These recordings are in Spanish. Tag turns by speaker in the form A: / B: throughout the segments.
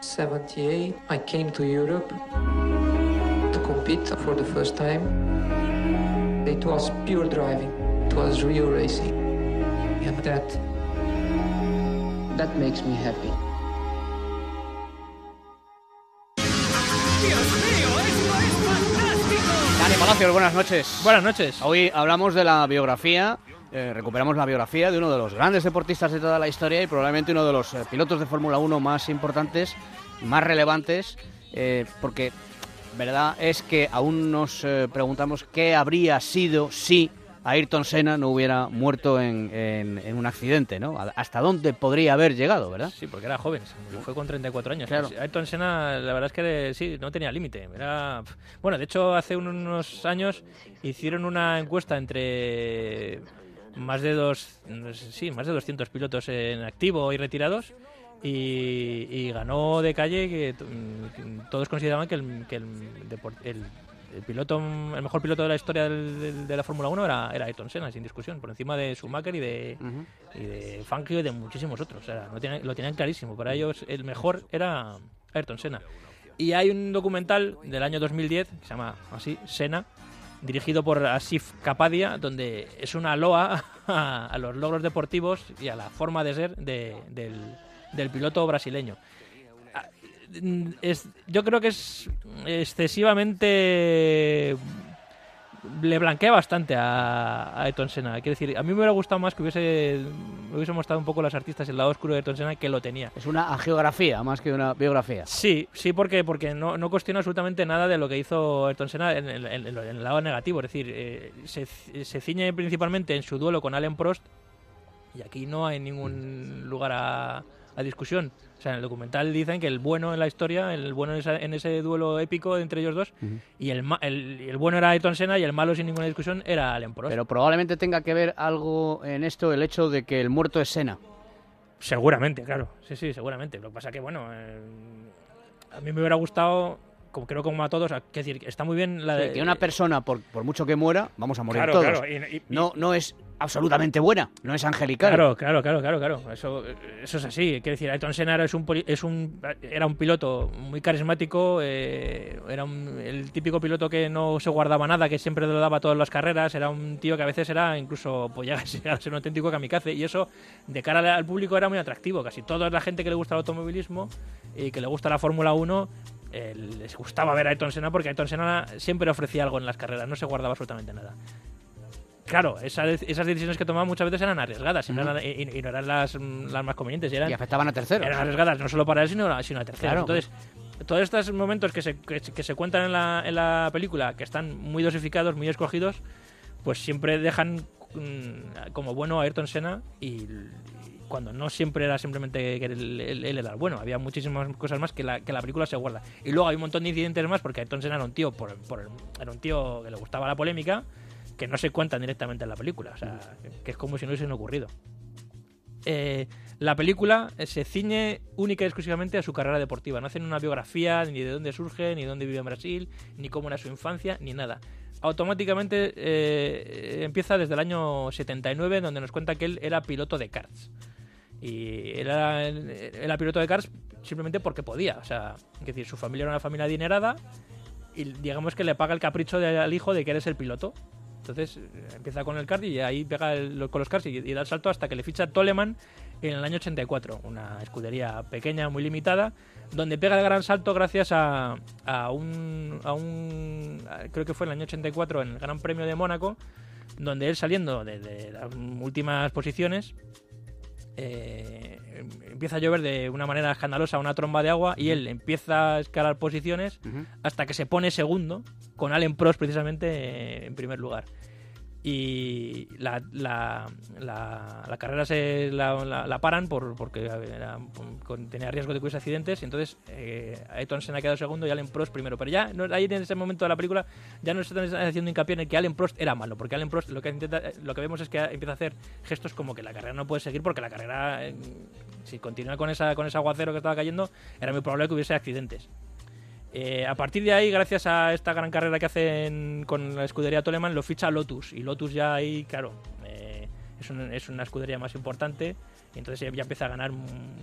A: 78, I came to Europe to compete for the first time. It was pure driving. It was real racing. And that that makes me happy.
B: Dani Palacios, buenas noches.
C: Buenas noches.
B: Hoy hablamos de la biografía, eh, recuperamos la biografía de uno de los grandes deportistas de toda la historia y probablemente uno de los eh, pilotos de Fórmula 1 más importantes, más relevantes, eh, porque verdad es que aún nos eh, preguntamos qué habría sido si Ayrton Senna no hubiera muerto en, en- en un accidente, ¿no? ¿Hasta dónde podría haber llegado, verdad?
C: Sí, porque era joven, fue con 34 años.
B: Claro.
C: Pues Ayrton Senna, la verdad es que sí, no tenía límite. Era... Bueno, de hecho, hace unos años hicieron una encuesta entre más de dos, sí, más de 200 pilotos en activo y retirados y, y ganó de calle que, que todos consideraban que el, que el, el- el piloto, el mejor piloto de la historia del- del- de la Fórmula 1 era, era Ayrton Senna, sin discusión, por encima de Schumacher y de, y de Fangio y de muchísimos otros. O sea, no tienen- lo tenían clarísimo. Para ellos el mejor era Ayrton Senna. Y hay un documental del año 2010 que se llama así, Senna, dirigido por Asif Kapadia, donde es una loa a, los logros deportivos y a la forma de ser de- del, del piloto brasileño. Ah, yo creo que es excesivamente le blanquea bastante a, a Ayrton Senna. Quiero decir, a mí me hubiera gustado más que hubiese, hubiese mostrado un poco los artistas el lado oscuro de Ayrton Senna que lo tenía.
B: Es una geografía más que una biografía.
C: Sí, sí, porque, porque no, no cuestiona absolutamente nada de lo que hizo Ayrton Senna en, el- en el- en el lado negativo. Es decir, eh, se, se ciñe principalmente en su duelo con Alain Prost y aquí no hay ningún lugar a, a discusión. O sea, en el documental dicen que el bueno en la historia, el bueno en, esa- en ese duelo épico entre ellos dos, y el, el, el bueno era Ayrton Senna y el malo sin ninguna discusión era Alain Prost.
B: Pero probablemente tenga que ver algo en esto el hecho de que el muerto es Senna.
C: Seguramente, claro. Sí, sí, seguramente. Lo que pasa que, bueno, eh, a mí me hubiera gustado, como creo como a todos, que decir, está muy bien la de...
B: que una persona, por, por mucho que muera, vamos a morir
C: Claro,
B: todos.
C: claro, y- y-
B: no, no es absolutamente buena, no es angelical.
C: Claro, claro, claro, claro, claro. Eso, eso es así. Quiero decir, Ayrton Senna es un, es un, era un piloto muy carismático, eh, era un- el típico piloto que no se guardaba nada, que siempre lo daba todas las carreras, era un tío que a veces era incluso, pues llega a ser- un auténtico kamikaze, y eso de cara al público era muy atractivo. Casi toda la gente que le gusta el automovilismo y que le gusta la Fórmula 1 eh, les gustaba ver a Ayrton Senna porque Ayrton Senna siempre ofrecía algo en las carreras, no se guardaba absolutamente nada. Claro, esa- esas decisiones que tomaba muchas veces eran arriesgadas siempre
B: Ujú.
C: eran- y, y no eran las, mm, las más convenientes. Y eran,
B: Y afectaban a terceros.
C: eran arriesgadas no solo para él, sino, sino a terceros.
B: Claro.
C: Entonces, todos estos momentos que se, que, se- que se cuentan en la, en la película, que están muy dosificados, muy escogidos, pues siempre dejan mm, como bueno a Ayrton Senna y, cuando no siempre era simplemente que él, él- él era bueno, había muchísimas cosas más que la, que la película se guarda. Y luego hay un montón de incidentes más porque Ayrton Senna era un tío, por, por- era un tío que le gustaba la polémica, que no se cuentan directamente en la película, o sea, que, es como si no hubiesen ocurrido. Eh, la película eh, se ciñe única y exclusivamente a su carrera deportiva. No hacen una biografía ni de dónde surge, ni dónde vive en Brasil, ni cómo era su infancia, ni nada. Automáticamente eh, empieza desde el año 79, donde nos cuenta que él era piloto de karts. Y era, era piloto de karts simplemente porque podía. O sea, es decir, su familia era una familia adinerada y digamos que le paga el capricho de- al hijo de que eres el piloto. Entonces eh, empieza con el kart y ahí pega con los karts y, da el salto hasta que le ficha Toleman en el año 84, una escudería pequeña, muy limitada, donde pega el gran salto gracias a, un, creo que fue en el año 84 en el Gran Premio de Mónaco, donde él saliendo de, de las últimas posiciones eh, empieza a llover de una manera escandalosa una tromba de agua y él empieza a escalar posiciones hasta que se pone segundo con Allen Prost precisamente eh, en primer lugar. Y la, la, la- carrera se la, paran por, porque tenía riesgo de que hubiese accidentes y entonces eh, Ayrton Senna ha quedado segundo y Allen Prost primero. Pero ya no, ahí en ese momento de la película ya no se están haciendo hincapié en el que Allen Prost era malo, porque Allen Prost lo que, intenta, lo que vemos es que empieza a hacer gestos como que la carrera no puede seguir porque la carrera, eh, si continúa con, esa, con ese aguacero que estaba cayendo, era muy probable que hubiese accidentes. Eh, a partir de ahí, gracias a esta gran carrera que hacen con la escudería Toleman, lo ficha Lotus. Y Lotus ya ahí, claro, eh, es, un- es una escudería más importante entonces ya empieza a ganar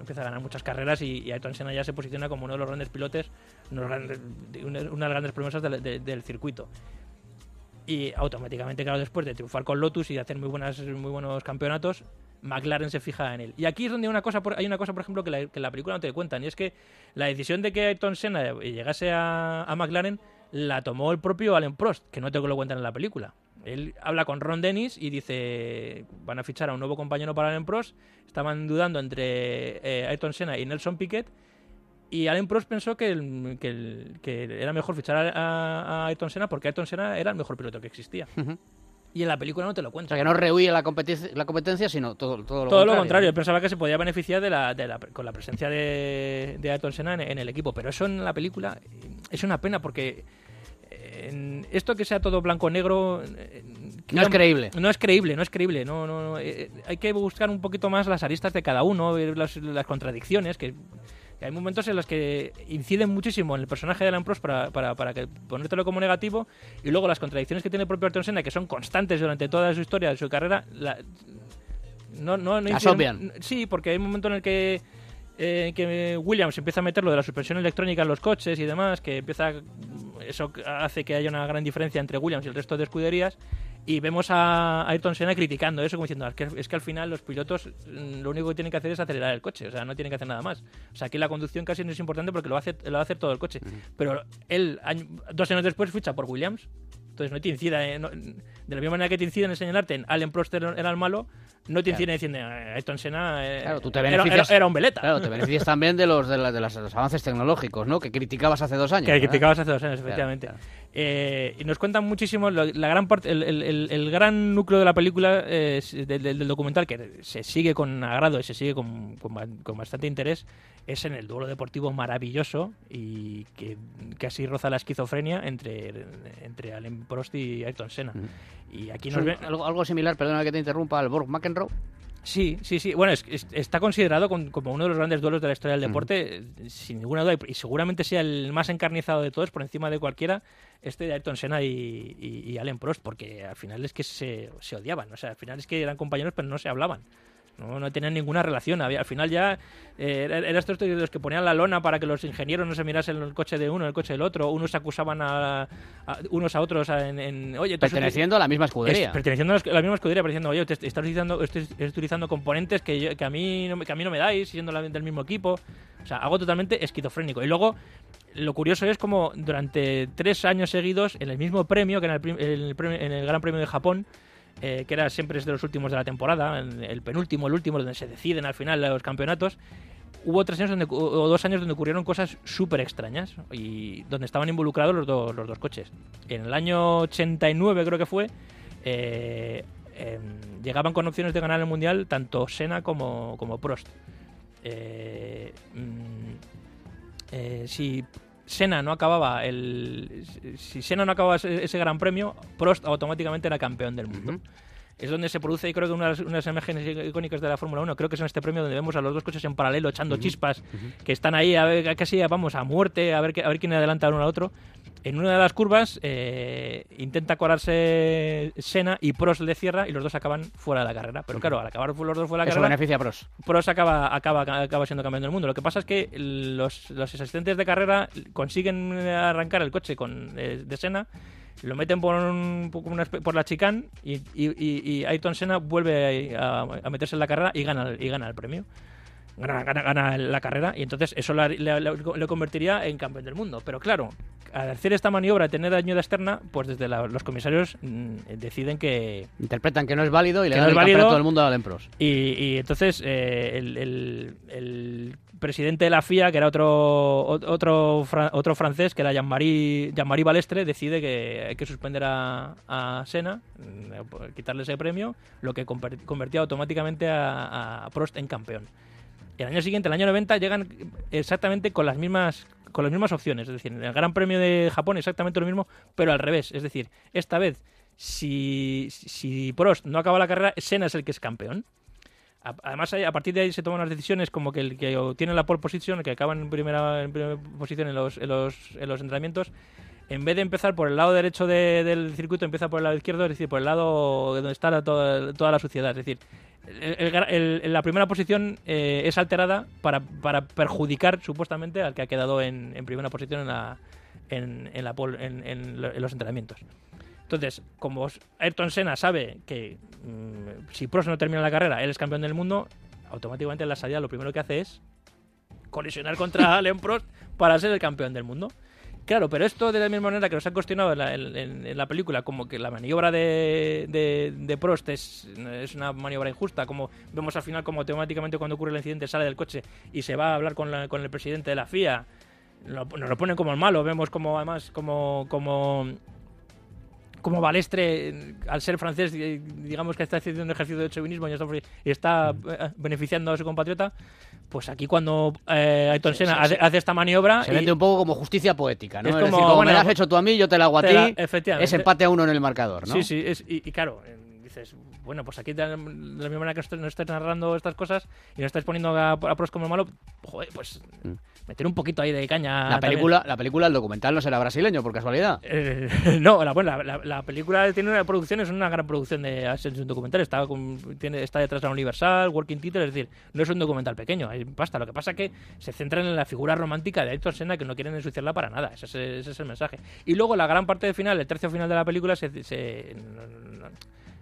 C: empieza a ganar muchas carreras y, y Ayrton Senna ya se posiciona como uno de los grandes pilotes, una de las grandes promesas del, de- del circuito. Y automáticamente, claro, después de triunfar con Lotus y de hacer muy, buenas, muy buenos campeonatos, McLaren se fija en él. Y aquí es donde una cosa, hay una cosa, por ejemplo, que la, que la película no te cuentan, y es que la decisión de que Ayrton Senna llegase a, McLaren la tomó el propio Alain Prost, que no te lo cuentan en la película. Él habla con Ron Dennis y dice, van a fichar a un nuevo compañero para Alain Prost, estaban dudando entre eh, Ayrton Senna y Nelson Piquet, y Alain Prost pensó que, el- que, era mejor fichar a, Ayrton Senna porque Ayrton Senna era el mejor piloto que existía. Y en la película no te lo
B: O
C: cuentan.
B: sea, que no rehuye la, competencia, la competencia, sino todo, todo lo
C: Todo
B: contrario.
C: lo contrario, pensaba que se podía beneficiar de la, de la- con la presencia de, de Ayrton Senna en, en el equipo, pero eso en la película eh, es una pena porque eh, en esto que sea todo blanco-negro... eh,
B: No es creíble.
C: No es creíble, no es creíble. No, no, no, eh, hay que buscar un poquito más las aristas de cada uno, ver las, las contradicciones, que hay momentos en los que inciden muchísimo en el personaje de Alan Prost para, para, para que ponértelo como negativo y luego las contradicciones que tiene el propio Ayrton Senna, que son constantes durante toda su historia, de su carrera, la- no, no, no inciden-. Sí, porque hay un momento en el que eh, que Williams empieza a meter lo de la suspensión electrónica en los coches y demás, que empieza eso hace que haya una gran diferencia entre Williams y el resto de escuderías y vemos a Ayrton Senna criticando eso como diciendo "Es que, es que al final los pilotos mm, lo único que tienen que hacer es acelerar el coche, o sea, no tienen que hacer nada más. O sea, aquí la conducción casi no es importante porque lo va a hacer, lo va a hacer todo el coche. Pero él, año- dos años después, ficha por Williams. Entonces no te incida, eh, no- de la misma manera que te inciden en señalarte en Allen Prost era era el malo, no te inciden diciendo "Eh, Ayrton Senna eh,
B: Claro, tú te
C: era-
B: beneficias-
C: era, era un veleta.
B: Claro, te beneficias también de los, de, la- de las- de los avances tecnológicos, ¿no? Que criticabas hace dos años.
C: Que
B: ¿verdad?
C: criticabas hace dos años,
B: Claro,
C: efectivamente.
B: claro.
C: Eh, y nos cuentan muchísimo lo- la gran parte, el, el- el- el gran núcleo de la película, eh, del, del- documental, que se sigue con agrado y se sigue con, con con bastante interés, es en el duelo deportivo maravilloso y que casi roza la esquizofrenia entre, entre Alain Prost y Ayrton Senna. Y aquí nos
B: Son
C: ven,
B: algo, algo similar, perdona que te interrumpa, al Borg McEnroe.
C: Sí, sí, sí. Bueno, es- es- está considerado con- como uno de los grandes duelos de la historia del deporte, eh, sin ninguna duda, y, seguramente sea el más encarnizado de todos, por encima de cualquiera, este de Ayrton Senna y, y, y Alain Prost, porque al final es que se, se odiaban, o sea, al final es que eran compañeros pero no se hablaban. No, no tenían ninguna relación. Había, al final ya eh, era, era estos de los que ponían la lona para que los ingenieros no se mirasen el coche de uno, el coche del otro. Unos se acusaban a, a- unos a otros en, en, oye,
B: Perteneciendo a la misma escudería.
C: es- perteneciendo a la misma escudería, diciendo, oye, te- estás utilizando, estoy, utilizando componentes que, yo- que, a mí no, me- que a mí no me dais, siendo la- del mismo equipo. O sea, algo totalmente esquizofrénico. Y luego, lo curioso es como durante tres años seguidos, en el mismo premio, que en el, prim- en el premio- en el Gran Premio de Japón, eh, que era siempre es de los últimos de la temporada, el penúltimo, el último, donde se deciden al final los campeonatos, hubo tres años donde, o dos años donde ocurrieron cosas súper extrañas y donde estaban involucrados los, dos los dos coches. En el año 89 creo que fue, eh, llegaban con opciones de ganar el Mundial tanto Senna como, como Prost. Eh, mm, eh, si Senna no acababa el si Senna no acababa ese, ese gran premio Prost automáticamente era campeón del mundo. Es donde se produce, y creo que una de las, imágenes icónicas de la Fórmula 1, creo que es en este premio donde vemos a los dos coches en paralelo echando chispas, que están ahí a ver, casi vamos a muerte, a ver, a ver quién adelanta uno al otro. En una de las curvas eh, intenta colarse Senna y Prost le cierra y los dos acaban fuera de la carrera. Pero claro, al acabar los dos fuera de la
B: Eso
C: carrera,
B: beneficia a Prost.
C: Prost acaba, acaba, acaba siendo campeón del mundo. Lo que pasa es que los, los asistentes de carrera consiguen arrancar el coche con, eh, de Senna, lo meten por, un- por, la chicane y, y, y- y Ayrton Senna vuelve a, a meterse en la carrera y gana, y gana el premio. Gana, gana, gana la carrera y entonces eso le, convertiría en campeón del mundo. Pero claro, al hacer esta maniobra, tener ayuda externa, pues desde la- los comisarios mm, deciden que,
B: Interpretan que no es válido y le dan
C: no
B: el
C: válido.
B: campeonato del mundo a Alain Prost.
C: y, y entonces eh, el, el- el presidente de la FIA, que era otro otro otro francés, que era Jean-Marie Jean-Marie Balestre, decide que hay que suspender a, a Senna, mm, por quitarle ese premio, lo que conver- convertía automáticamente a, a Prost en campeón. El año siguiente, el año 90, llegan exactamente con las mismas con las mismas opciones, es decir, en el Gran Premio de Japón exactamente lo mismo, pero al revés, es decir, esta vez si, si Prost no acaba la carrera, Senna es el que es campeón. Además, a partir de ahí se toman las decisiones como que el que obtiene la pole position, el que acaba en primera, en primera posición en los, en, los, en los entrenamientos, en vez de empezar por el lado derecho de- del circuito, empieza por el lado izquierdo, es decir, por el lado donde está toda, la suciedad. Es decir, el- el- el- la primera posición eh, es alterada para, perjudicar supuestamente al que ha quedado en, primera posición en, la, en, la pol- en- en lo- en los entrenamientos. Entonces, como Ayrton Senna sabe que mm, si Prost no termina la carrera, él es campeón del mundo, automáticamente en la salida lo primero que hace es colisionar contra Leon Prost para ser el campeón del mundo. Claro, pero esto de la misma manera que nos han cuestionado en la, película, como que la maniobra de, de, de Prost es, es una maniobra injusta, como vemos al final como automáticamente cuando ocurre el incidente sale del coche y se va a hablar con, la- con el presidente de la FIA, lo- nos lo ponen como el malo, vemos como además como, como como Balestre, al ser francés, digamos que está haciendo un ejercicio de chauvinismo y está, y está eh, beneficiando a su compatriota, pues aquí cuando eh, Ayrton
B: Sí,
C: Senna
B: sí,
C: hace,
B: sí.
C: hace esta maniobra...
B: Se vende un poco como justicia poética, ¿no?
C: Es
B: Es,
C: como,
B: decir, como
C: bueno,
B: me la has hecho tú a mí, yo te la hago a ti. es empate a uno en el marcador, ¿no?
C: Sí, sí, es- y, y claro, dices, bueno, pues aquí de la misma manera que nos estáis narrando estas cosas y nos estáis poniendo a, a pros como malo, joder, pues
B: Mm.
C: meter un poquito ahí de caña.
B: La
C: también.
B: película, la película, el documental no será brasileño, por casualidad.
C: Eh, no, la, bueno, la, la- la película tiene una producción, es una gran producción de es un documental, está, con- tiene, está detrás de la Universal, Working Title, es decir, no es un documental pequeño, hay pasta. Lo que pasa es que se centran en la figura romántica de Ayrton Senna, que no quieren ensuciarla para nada, ese es, ese es el mensaje. Y luego la gran parte del final, el tercio final de la película, se, se, no- no-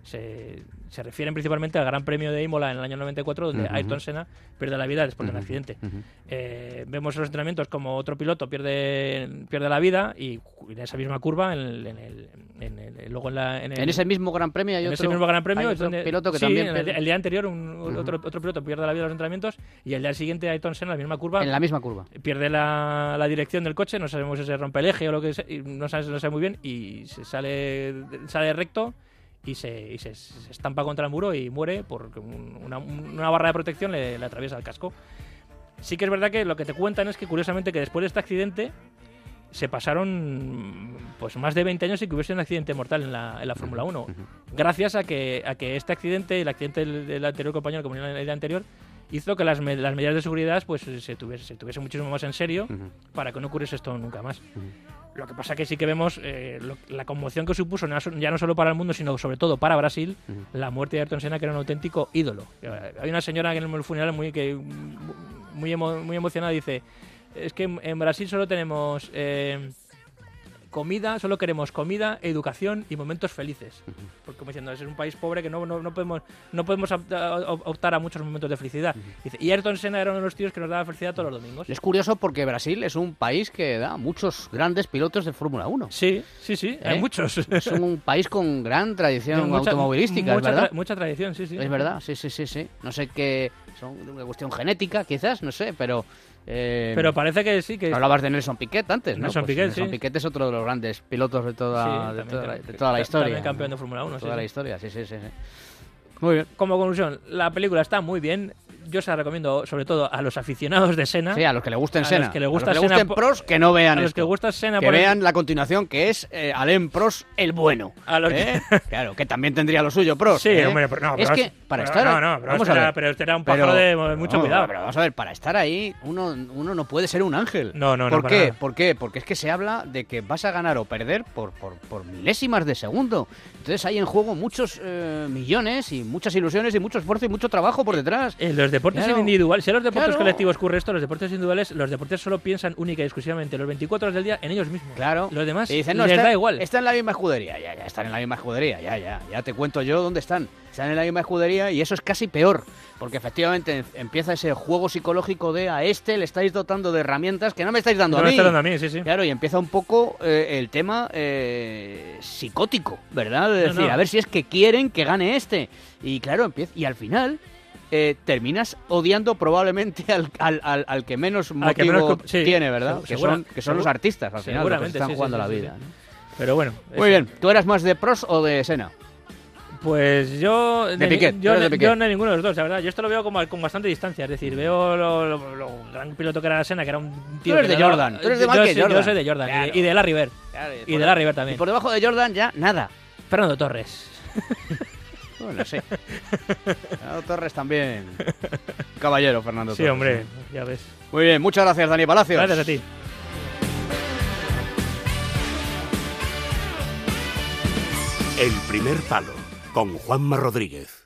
C: se, se refieren principalmente al Gran Premio de Imola en el año 94, donde
B: Ujú.
C: Ayrton Senna pierde la vida después de un
B: Ujú,
C: accidente. Eh, vemos en los entrenamientos como otro piloto pierde, pierde la vida y en esa misma curva, en el, en el- en el- luego en, la, en, el-
B: En ese mismo Gran Premio hay
C: en
B: otro,
C: ese mismo Gran Premio
B: otro
C: donde
B: piloto que
C: sí,
B: también
C: el,
B: pierde-
C: el día anterior un- otro, otro piloto pierde la vida en los entrenamientos y el día siguiente Ayrton Senna en la misma curva
B: en la misma curva.
C: pierde la, la dirección del coche, no sabemos si se rompe el eje o lo que sea, no sabe, no sabe muy bien y se sale, sale recto y, se, y se, se estampa contra el muro y muere porque un- una, una barra de protección le, le atraviesa el casco. Sí que es verdad que lo que te cuentan es que curiosamente que después de este accidente se pasaron pues más de 20 años sin que hubiese un accidente mortal en la, en la Fórmula 1 gracias a que, a que este accidente, el accidente del, del anterior compañero que murió en el anterior, hizo que las, me- las medidas de seguridad pues se tuviese, se tuviese muchísimo más en serio para que no ocurriese esto nunca más. Lo que pasa que sí que vemos eh, lo- la conmoción que supuso ya no solo para el mundo, sino sobre todo para Brasil, la muerte de Ayrton Senna, que era un auténtico ídolo. Eh, Hay una señora en el funeral muy, que, muy, emo- muy emocionada dice, es que en en Brasil solo tenemos... eh, comida, solo queremos comida, educación y momentos felices. Porque como diciendo, es un país pobre que no, no, no podemos no podemos opta- optar a muchos momentos de felicidad. Dice, y Ayrton Senna era uno de los tíos que nos daba felicidad todos los domingos.
B: Es curioso porque Brasil es un país que da muchos grandes pilotos de Fórmula 1.
C: Sí, sí, sí, hay
B: ¿Eh?
C: muchos.
B: Es un país con gran tradición
C: Mucha-
B: automovilística,
C: mucha
B: ¿es verdad?
C: tra- mucha tradición, sí, sí.
B: Es verdad, sí, sí, sí, sí. No sé qué, son una cuestión genética, quizás, no sé, pero... eh,
C: Pero parece que sí, que...
B: Hablabas de Nelson Piquet antes, ¿no?
C: Nelson
B: Pues
C: Piquet,
B: Nelson
C: sí.
B: Piquet es otro de los grandes pilotos de toda,
C: Sí,
B: de toda, la, de toda la historia.
C: también campeón de Fórmula 1,
B: De toda
C: sí.
B: la historia, sí, sí, sí. Muy bien.
C: Como conclusión, la película está muy bien. Yo se la recomiendo sobre todo a los aficionados de Sena.
B: Sí, a los que le gusten
C: A los que le
B: A los
C: gusta
B: que le
C: Senna
B: gusten pros, que no vean
C: a los
B: esto.
C: que gusta Senna
B: Que
C: por el-
B: vean la continuación, que es eh, Alain Prost el bueno.
C: A los que-
B: ¿Eh? Claro, que también tendría lo suyo, Prost.
C: Sí,
B: ¿eh?
C: hombre, pero no,
B: Es
C: pero
B: que para
C: pero
B: estar...
C: no, no, pero
B: vamos
C: este
B: a
C: era-
B: ver.
C: pero este era un pájaro de mucho
B: no,
C: cuidado.
B: Pero vamos a ver, para estar ahí, uno, uno no puede ser un ángel.
C: No, no, no,
B: ¿Por
C: para
B: qué? ¿Por qué? Porque es que se habla de que vas a ganar o perder por, por, por milésimas de segundo. Entonces hay en juego muchos eh, millones y muchas ilusiones y mucho esfuerzo y mucho trabajo por detrás.
C: Los deportes
B: Claro.
C: individuales, si en los deportes
B: Claro.
C: colectivos ocurre esto, los deportes individuales, los deportes solo piensan única y exclusivamente los 24 horas del día en ellos mismos.
B: Claro.
C: Los demás
B: Y dicen, no,
C: les
B: está,
C: da igual.
B: Está en la misma escudería. Ya, ya, están en la misma escudería. Ya, ya. Ya te cuento yo dónde están. Están en la misma escudería y eso es casi peor. Porque efectivamente empieza ese juego psicológico de a este le estáis dotando de herramientas que no me estáis dando
C: No
B: a
C: me
B: mí.
C: está dando a mí, sí, sí.
B: Claro, y empieza un poco eh, el tema eh, psicótico, ¿verdad? De
C: No,
B: decir,
C: no.
B: a ver si es que quieren que gane este. Y claro, empieza, y al final eh, terminas odiando probablemente al, al, al- al que menos
C: que
B: motivo
C: menos culpa- sí.
B: tiene, ¿verdad? Que son, que son los artistas al final, los que están
C: sí,
B: jugando
C: sí,
B: la vida.
C: Pero bueno.
B: Muy bien, ¿tú eras más de Pros o de Sena?
C: Pues yo.
B: De Piquet,
C: yo,
B: tú eres de
C: yo no ninguno de los dos, la verdad. Yo esto lo veo como con bastante distancia. Es decir, veo lo, lo- lo gran piloto que era Senna, que era un tío.
B: eres
C: que
B: de Jordan, tú eres de
C: yo
B: Michael Jordan.
C: Yo soy de Jordan. y de-. Y de Larry Bird. Y de Bird
B: Y
C: también.
B: por debajo de Jordan ya nada.
C: Fernando Torres.
B: Bueno, sí. Fernando Torres también. Caballero, Fernando Torres.
C: Sí, hombre, ya ves.
B: Muy bien, muchas gracias, Dani Palacios.
C: Gracias a ti.
D: El primer palo con Juanma Rodríguez.